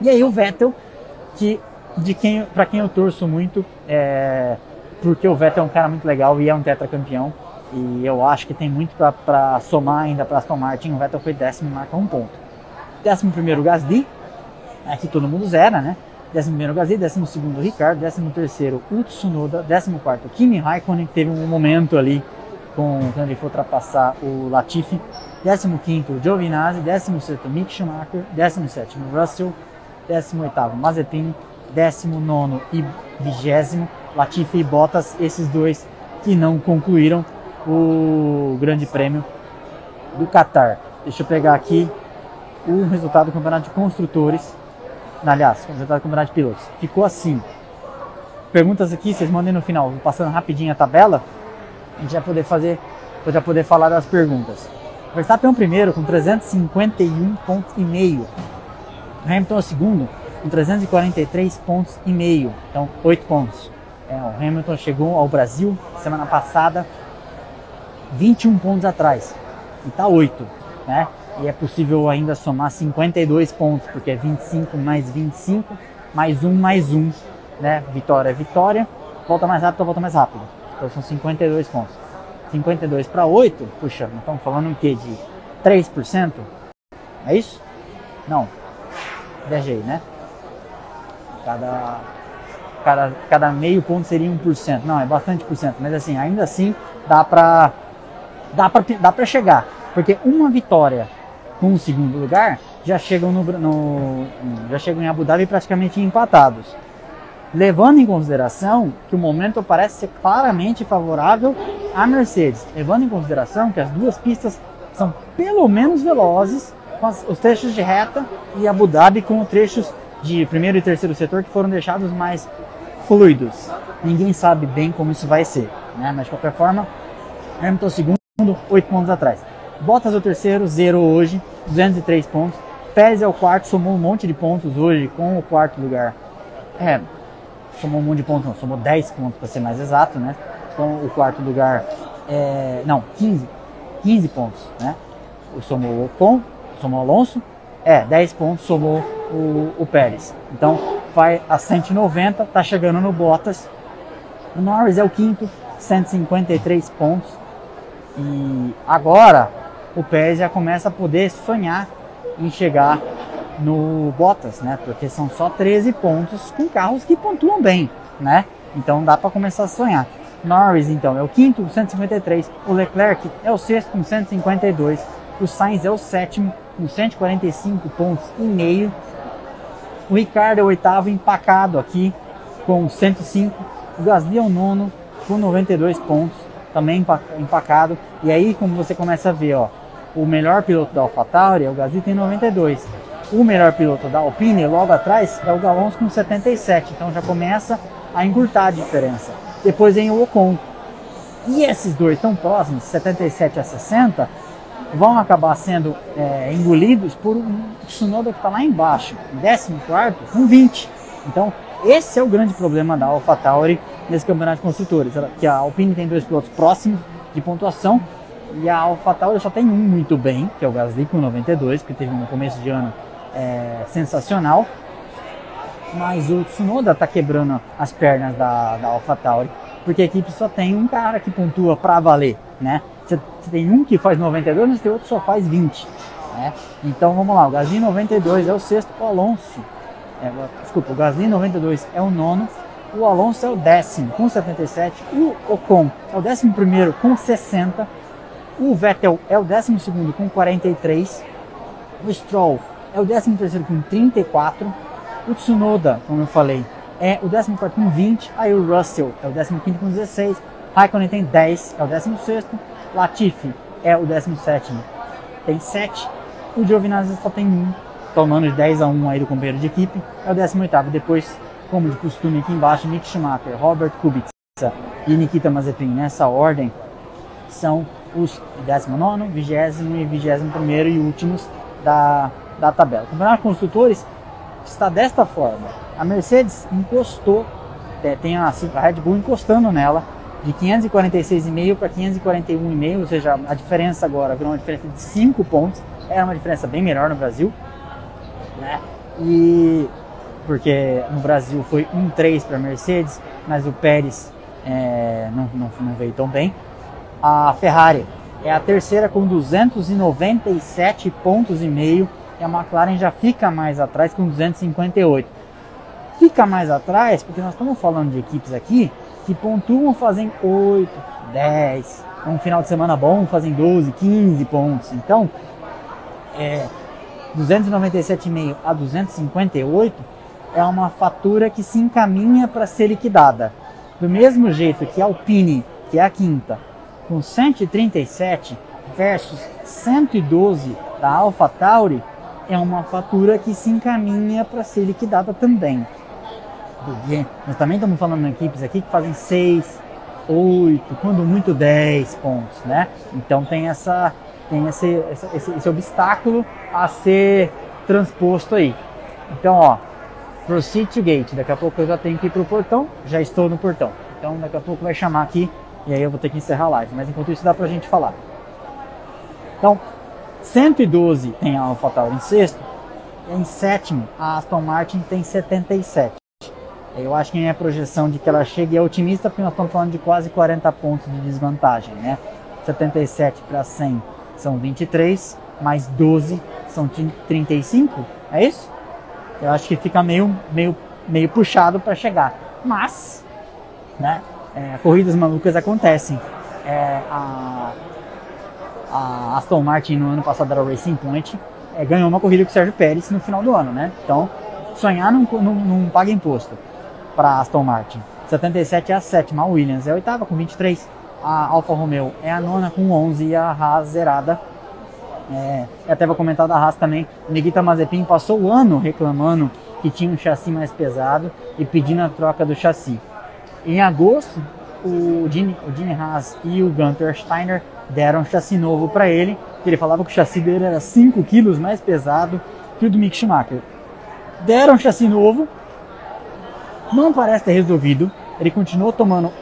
E aí o Vettel, que de quem, para quem eu torço muito, é, porque o Vettel é um cara muito legal e é um tetracampeão. E eu acho que tem muito para somar ainda para Aston Martin. O Vettel foi décimo e marca um ponto. Décimo primeiro Gasly, aqui todo mundo zera, né? Décimo primeiro Gasly, décimo segundo Ricardo, décimo terceiro o Tsunoda, décimo quarto Kimi Raikkonen, que teve um momento ali com, quando ele foi ultrapassar o Latifi, décimo quinto Giovinazzi, décimo sexto Mick Schumacher, décimo sétimo Russell, décimo oitavo Mazepin, décimo nono e vigésimo Latifi e Bottas, esses dois que não concluíram o Grande Prêmio do Qatar. Deixa eu pegar aqui o resultado do Campeonato de Construtores. Aliás, o resultado do Campeonato de Pilotos. Ficou assim. Perguntas aqui, vocês mandem no final. Vou passando rapidinho a tabela. A gente vai poder fazer, já poder falar das perguntas. Verstappen é o primeiro com 351 pontos e meio. Hamilton é o segundo com 343 pontos e meio. Então, 8 pontos. É, o Hamilton chegou ao Brasil semana passada 21 pontos atrás e está 8, né? E é possível ainda somar 52 pontos, porque é 25 mais 25, mais 1 mais 1, né? Vitória é vitória, volta mais rápido, volta mais rápido. Então são 52 pontos. 52 para 8, puxa, estamos falando o quê? De 3%? É isso? Não. Viajei, né? Cada, cada, cada meio ponto seria 1%. Não, é bastante por cento, mas assim, ainda assim dá para dá para dá pra chegar. Porque uma vitória com o segundo lugar já chegam, no, no, já chegam em Abu Dhabi praticamente empatados. Levando em consideração que o momento parece ser claramente favorável à Mercedes. Levando em consideração que as duas pistas são pelo menos velozes, com as, os trechos de reta e Abu Dhabi com os trechos de primeiro e terceiro setor que foram deixados mais fluidos. Ninguém sabe bem como isso vai ser, né? mas de qualquer forma, Hamilton segundo, 8 pontos atrás. Bottas é o terceiro, zero hoje, 203 pontos. Pérez é o quarto, somou um monte de pontos hoje com o quarto lugar. É, somou um monte de pontos, não, somou 10 pontos para ser mais exato, né? Com o quarto lugar, é, não, 15, 15 pontos, né? Somou o Ocon, somou o Alonso, é, 10 pontos, somou o, o Pérez. Então, vai a 190, tá chegando no Bottas. O Norris é o quinto, 153 pontos. E agora o Pérez já começa a poder sonhar em chegar no Bottas, né? Porque são só 13 pontos com carros que pontuam bem, né? Então dá para começar a sonhar. Norris então é o quinto com 153, o Leclerc é o sexto com 152, o Sainz é o sétimo com 145 pontos e meio, o Ricardo é o oitavo empacado aqui com 105, o Gasly é o nono com 92 pontos, também empacado. E aí, como você começa a ver, ó, o melhor piloto da AlphaTauri é o Gasly tem 92. O melhor piloto da Alpine, logo atrás, é o Galons com 77. Então já começa a encurtar a diferença. Depois vem o Ocon. E esses dois tão próximos, 77 a 60, vão acabar sendo é, engolidos por um Tsunoda que está lá embaixo, 14 com 20. Então, esse é o grande problema da AlphaTauri nesse campeonato de construtores, que a Alpine tem dois pilotos próximos de pontuação e a AlphaTauri só tem um muito bem, que é o Gasly com 92, que teve um começo de ano é, sensacional. Mas o Tsunoda está quebrando as pernas da, da AlphaTauri, porque a equipe só tem um cara que pontua para valer, né? Você, tem um que faz 92, mas tem outro que só faz 20. Né? Então vamos lá, o Gasly 92 é o sexto, o Alonso, é, desculpa, o Gasly 92 é o nono, o Alonso é o décimo com 77, o Ocon é o décimo primeiro com 60, o Vettel é o décimo segundo com 43, o Stroll é o décimo terceiro com 34, o Tsunoda, como eu falei, é o décimo quarto com 20, aí o Russell é o décimo quinto com 16, Raikkonen tem 10, é o décimo sexto, Latifi é o décimo sétimo, tem 7, o Giovinazzi só tem 1, tomando de 10 a 1 aí do companheiro de equipe, é o décimo oitavo, depois como de costume aqui embaixo, Mick Schumacher, Robert Kubica e Nikita Mazepin, nessa ordem, são os 19, 20 e 21 e últimos da, da tabela. O Campeonato de Construtores está desta forma. A Mercedes encostou, é, tem a, a Red Bull encostando nela, de 546,5 para 541,5, ou seja, a diferença agora virou uma diferença de 5 pontos, era uma diferença bem melhor no Brasil. Né? E porque no Brasil foi 1-3 para a Mercedes, mas o Pérez é, não, não, não veio tão bem. A Ferrari é a terceira com 297 pontos e meio e a McLaren já fica mais atrás com 258. Fica mais atrás porque nós estamos falando de equipes aqui que pontuam fazem 8, 10, um final de semana bom fazem 12, 15 pontos. Então, é, 297,5 a 258 é uma fatura que se encaminha para ser liquidada. Do mesmo jeito que a Alpine, que é a quinta, com 137 versus 112 da AlphaTauri, é uma fatura que se encaminha para ser liquidada também. Porque nós também estamos falando de equipes aqui que fazem 6, 8, quando muito 10 pontos, né? Então tem essa tem esse, esse, esse obstáculo a ser transposto aí. Então, ó, proceed to gate. Daqui a pouco eu já tenho que ir pro portão, já estou no portão. Então daqui a pouco vai chamar aqui e aí eu vou ter que encerrar a live. Mas enquanto isso dá pra gente falar. Então, 112 tem a AlphaTauri em sexto, em sétimo a Aston Martin tem 77. Eu acho que minha projeção de que ela chegue é otimista, porque nós estamos falando de quase 40 pontos de desvantagem, né? 77 para 100 são 23, mais 12 são 35, é isso? Eu acho que fica meio, meio, meio puxado para chegar. Mas, né, é, corridas malucas acontecem. É, a, a Aston Martin no ano passado era Racing Point, é, ganhou uma corrida com o Sérgio Pérez no final do ano, né? Então, sonhar não, não, não paga imposto para Aston Martin. 77 é a sétima, a Williams é a oitava com 23, a Alfa Romeo é a nona com 11 e a Haas zerada. É, eu até vou comentar da Haas também. Nikita Mazepin passou o ano reclamando que tinha um chassi mais pesado e pedindo a troca do chassi. Em agosto, o Gene, o Haas e o Gunter Steiner deram um chassi novo para ele. Ele falava que o chassi dele era 5 quilos mais pesado que o do Mick Schumacher. Deram um chassi novo, não parece ter resolvido. Ele continuou tomando.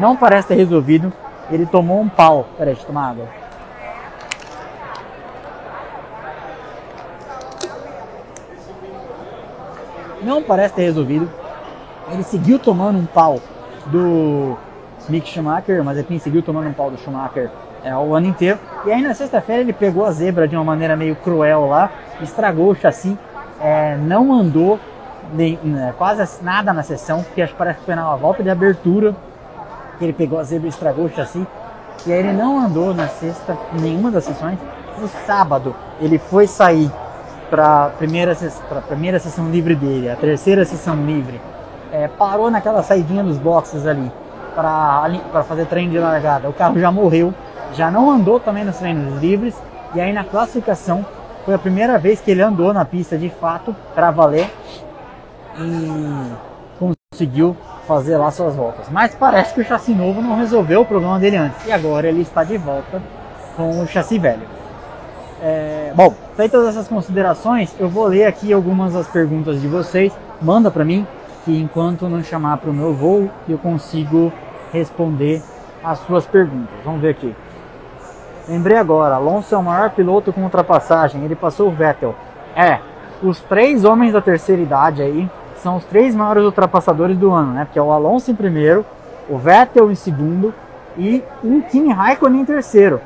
Não parece ter resolvido. Ele tomou um pau. Peraí, deixa eu tomar água. Não parece ter resolvido. Ele seguiu tomando um pau do Mick Schumacher, mas ele seguiu tomando um pau do Schumacher é, o ano inteiro. E aí na sexta-feira ele pegou a zebra de uma maneira meio cruel lá, estragou o chassi, é, não andou nem, né, quase nada na sessão, porque acho que parece que foi na volta de abertura ele pegou a zebra e estragou o chassi. E aí ele não andou na sexta, nenhuma das sessões. No sábado ele foi sair para a primeira, primeira sessão livre dele, a terceira sessão livre. É, parou naquela saidinha dos boxes ali para fazer treino de largada. O carro já morreu, já não andou também nos treinos livres. E aí na classificação foi a primeira vez que ele andou na pista de fato para valer e conseguiu fazer lá suas voltas. Mas parece que o chassi novo não resolveu o problema dele antes e agora ele está de volta com o chassi velho. É, bom, feitas essas considerações, eu vou ler aqui algumas das perguntas de vocês. Manda para mim que enquanto não chamar para o meu voo, eu consigo responder as suas perguntas. Vamos ver aqui. Lembrei agora, Alonso é o maior piloto com ultrapassagem, ele passou o Vettel. É, os três homens da terceira idade aí são os três maiores ultrapassadores do ano, né? Porque é o Alonso em primeiro, o Vettel em segundo e o Kimi Raikkonen em terceiro.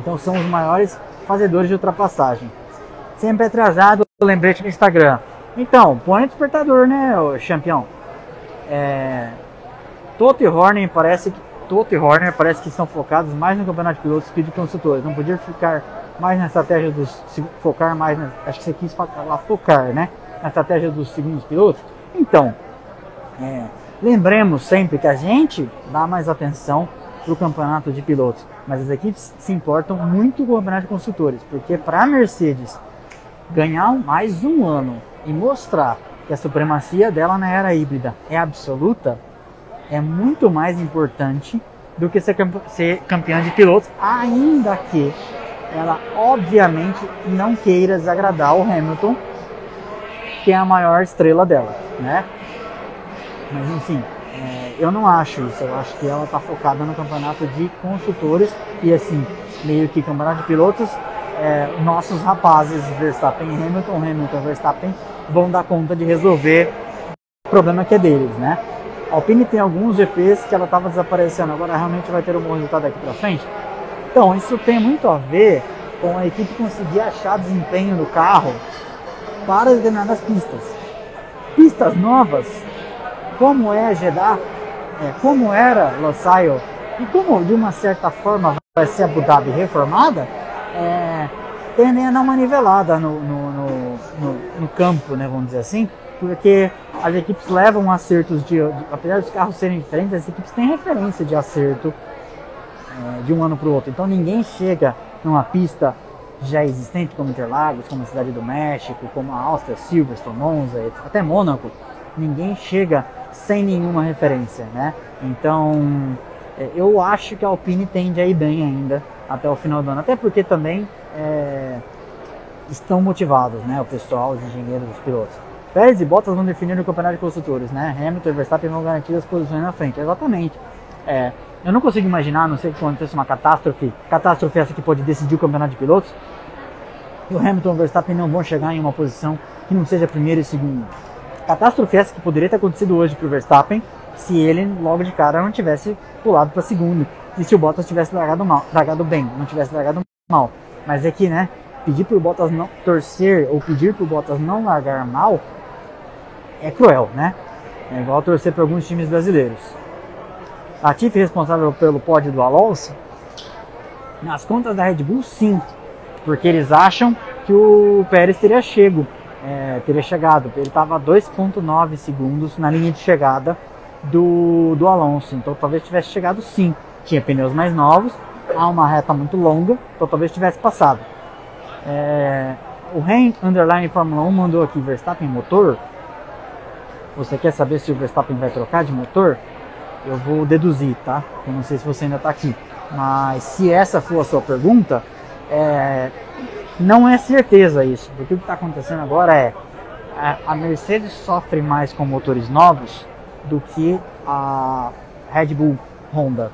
Então são os maiores fazedores de ultrapassagem. Sempre atrasado, lembrete no Instagram. Então, põe o despertador, né, campeão? É... Toto e Horner parece que Toto e Horner parece que estão focados mais no campeonato de pilotos que de construtores. Não podia ficar mais na estratégia dos focar mais, na, acho que você quis falar focar, né? Na estratégia dos segundos pilotos. Então, é, lembremos sempre que a gente dá mais atenção para o campeonato de pilotos, mas as equipes se importam muito com o campeonato de construtores, porque para a Mercedes ganhar mais um ano e mostrar que a supremacia dela na era híbrida é absoluta, é muito mais importante do que ser, ser campeã de pilotos, ainda que ela obviamente não queira desagradar o Hamilton, que é a maior estrela dela, né? Mas enfim, é, eu não acho isso. Eu acho que ela está focada no campeonato de construtores e assim, meio que campeonato de pilotos é, nossos rapazes Verstappen e Hamilton, Hamilton Verstappen vão dar conta de resolver o problema que é deles, né? A Alpine tem alguns GPs que ela estava desaparecendo, agora realmente vai ter um bom resultado daqui para frente. Então, isso tem muito a ver com a equipe conseguir achar desempenho do carro para determinadas pistas. Pistas novas, como é Jeddah, é, como era Losail e como de uma certa forma vai ser Abu Dhabi reformada, é, tendem a dar uma nivelada no, no, no, no, campo, né, vamos dizer assim, porque as equipes levam acertos de, de, apesar dos carros serem diferentes, as equipes têm referência de acerto é, de um ano para o outro. Então ninguém chega numa pista já existente como Interlagos, como a Cidade do México, como a Áustria, Silverstone, Monza, até Mônaco, ninguém chega sem nenhuma referência, né? Então é, eu acho que a Alpine tende a ir bem ainda até o final do ano, até porque também é, estão motivados, né? O pessoal, os engenheiros, os pilotos. Pérez e Bottas vão definir o campeonato de construtores, né? Hamilton e Verstappen vão garantir as posições na frente, exatamente. É, eu não consigo imaginar, a não sei que aconteça uma catástrofe, catástrofe essa que pode decidir o campeonato de pilotos, e o Hamilton e o Verstappen não vão chegar em uma posição que não seja primeiro e segundo. Catástrofe essa que poderia ter acontecido hoje para o Verstappen se ele logo de cara não tivesse pulado para segundo e se o Bottas tivesse largado mal, largado bem, não tivesse largado mal. Mas é que, né, pedir para o Bottas não torcer ou pedir para o Bottas não largar mal é cruel, né? É igual torcer para alguns times brasileiros. A Tiff responsável pelo pódio do Alonso? Nas contas da Red Bull, sim. Porque eles acham que o Pérez teria chego, é, teria chegado. Ele estava 2,9 segundos na linha de chegada do, do Alonso. Então talvez tivesse chegado sim. Tinha pneus mais novos, há uma reta muito longa, então talvez tivesse passado. É, o Ren Underline Fórmula 1 mandou aqui Verstappen motor. Você quer saber se o Verstappen vai trocar de motor? Eu vou deduzir, tá? Eu não sei se você ainda está aqui. Mas se essa for a sua pergunta, é, não é certeza isso. Porque o que está acontecendo agora é a Mercedes sofre mais com motores novos do que a Red Bull Honda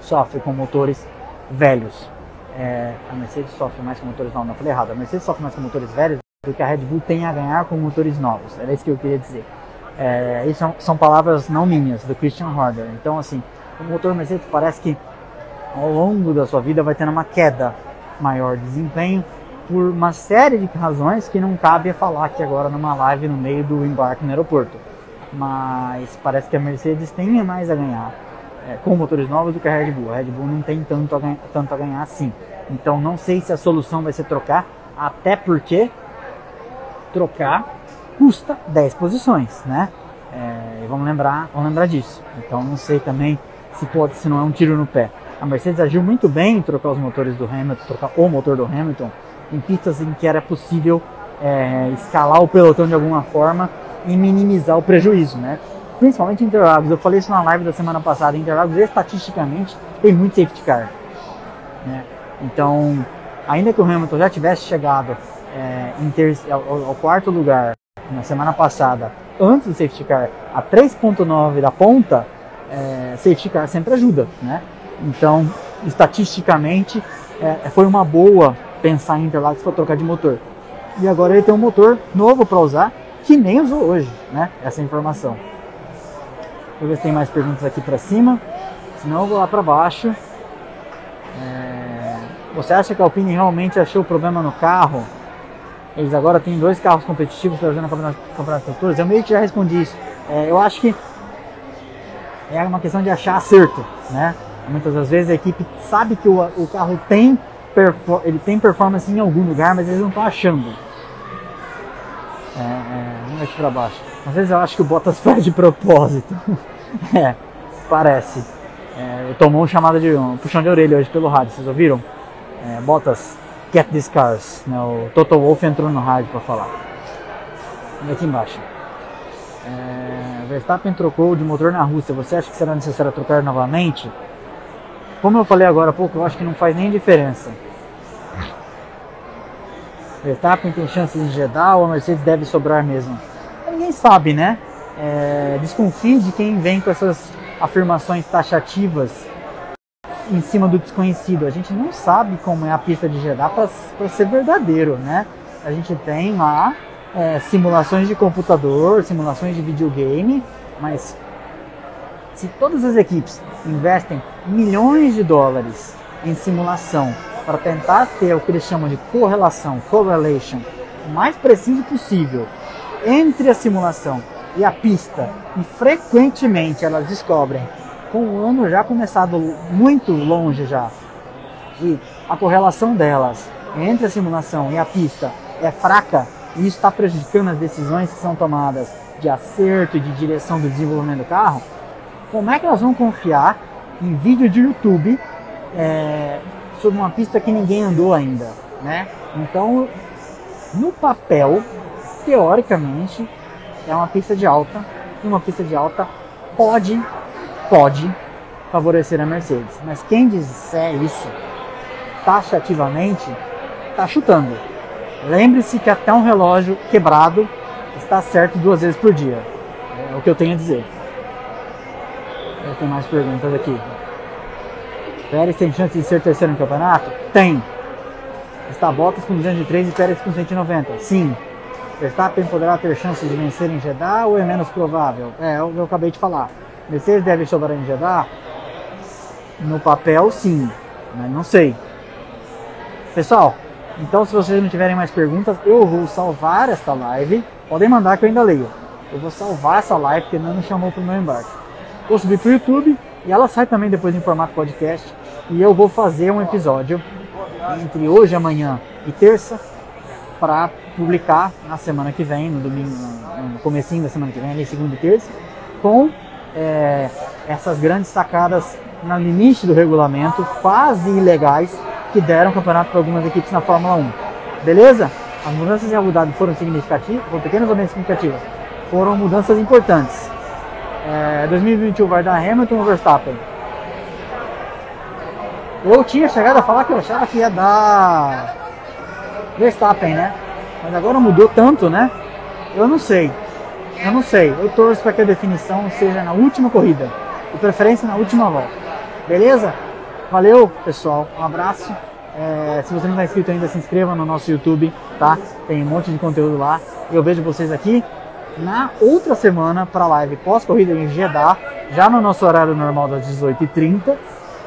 sofre com motores velhos. É, a Mercedes sofre mais com motores novos. Não, falei errado. A Mercedes sofre mais com motores velhos do que a Red Bull tem a ganhar com motores novos. Era isso que eu queria dizer. É, isso são, palavras não minhas, do Christian Horner. Então, assim, o motor Mercedes parece que ao longo da sua vida vai tendo uma queda maior de desempenho por uma série de razões que não cabe falar aqui agora numa live no meio do embarque no aeroporto. Mas parece que a Mercedes tem mais a ganhar é, com motores novos do que a Red Bull. A Red Bull não tem tanto a, ganha, tanto a ganhar assim. Então não sei se a solução vai ser trocar, até porque trocar custa 10 posições, né? É, vamos lembrar, vamos lembrar disso. Então não sei também se pode, se não é um tiro no pé. A Mercedes agiu muito bem em trocar os motores do Hamilton, trocar o motor do Hamilton em pistas em que era possível é, escalar o pelotão de alguma forma e minimizar o prejuízo, né? Principalmente em Interlagos. Eu falei isso na live da semana passada. Interlagos estatisticamente tem muito safety car. Né? Então, ainda que o Hamilton já tivesse chegado é, ter, ao, ao quarto lugar na semana passada, antes do safety car, a 3.9 da ponta, é, safety car sempre ajuda, né? Então, estatisticamente, é, foi uma boa pensar em Interlagos para trocar de motor. E agora ele tem um motor novo para usar, que nem usou hoje, né? Essa informação. Deixa eu ver se tem mais perguntas aqui para cima. Senão eu vou lá para baixo. É... Você acha que a Alpine realmente achou o problema no carro? Eles agora têm dois carros competitivos trazendo o campeonato, campeonato de construtores. Eu meio que já respondi isso. É, eu acho que é uma questão de achar acerto, né? Muitas das vezes a equipe sabe que o, o carro tem, ele tem performance em algum lugar, mas eles não estão achando. É, é, aqui para baixo. Às vezes eu acho que o Bottas faz de propósito. é, parece. É, tomou um chamada de um puxão de orelha hoje pelo rádio, vocês ouviram? É, Bottas, Get These Cars. Né? O Toto Wolff entrou no rádio para falar. E aqui embaixo. É, Verstappen trocou de motor na Rússia. Você acha que será necessário trocar novamente? Como eu falei agora há pouco, eu acho que não faz nem diferença. Verstappen tem chances de Jeddah ou a Mercedes deve sobrar mesmo? Ninguém sabe, né? É, desconfie de quem vem com essas afirmações taxativas em cima do desconhecido. A gente não sabe como é a pista de Jeddah para ser verdadeiro, né? A gente tem lá é, simulações de computador, simulações de videogame, mas se todas as equipes investem milhões de dólares em simulação para tentar ter o que eles chamam de correlação, correlation, o mais preciso possível entre a simulação e a pista, e frequentemente elas descobrem com o ano já começado muito longe já, e a correlação delas entre a simulação e a pista é fraca, e isso está prejudicando as decisões que são tomadas de acerto e de direção do desenvolvimento do carro, como é que elas vão confiar em vídeo de YouTube é, sobre uma pista que ninguém andou ainda, né? Então, no papel, teoricamente, é uma pista de alta e uma pista de alta pode, pode favorecer a Mercedes. Mas quem disser isso taxativamente está chutando. Lembre-se que até um relógio quebrado está certo duas vezes por dia. É o que eu tenho a dizer. Tem mais perguntas aqui. Pérez tem chance de ser terceiro no campeonato? Tem. Está Bottas com 203 e Pérez com 190? Sim. Verstappen poderá ter chance de vencer em Jeddah ou é menos provável? É, eu, eu acabei de falar. Mercedes deve sobrar em Jeddah? No papel, sim. Mas não sei. Pessoal, então se vocês não tiverem mais perguntas, eu vou salvar esta live. Podem mandar que eu ainda leio. Eu vou salvar essa live porque não me chamou para o meu embarque. Vou subir para o YouTube e ela sai também depois em formato podcast e eu vou fazer um episódio entre hoje, amanhã e terça para publicar na semana que vem, no domingo, no comecinho da semana que vem, ali segunda e terça, com é, essas grandes sacadas no limite do regulamento, quase ilegais, que deram campeonato para algumas equipes na Fórmula 1. Beleza? As mudanças Abu Dhabi foram significativas, foram pequenas ou bem significativas? Foram mudanças importantes. É, 2021 vai dar Hamilton ou Verstappen? Eu tinha chegado a falar que eu achava que ia dar Verstappen, né? Mas agora mudou tanto, né? Eu não sei. Eu não sei. Eu torço para que a definição seja na última corrida. De preferência na última volta. Beleza? Valeu, pessoal. Um abraço. É, se você não está inscrito ainda, se inscreva no nosso YouTube, tá? Tem um monte de conteúdo lá. Eu vejo vocês aqui na outra semana para a live pós-corrida em Jeddah, já no nosso horário normal das 18h30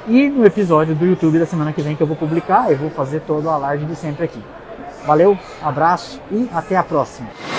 e no episódio do YouTube da semana que vem que eu vou publicar e vou fazer todo o alarde de sempre aqui. Valeu, abraço e até a próxima.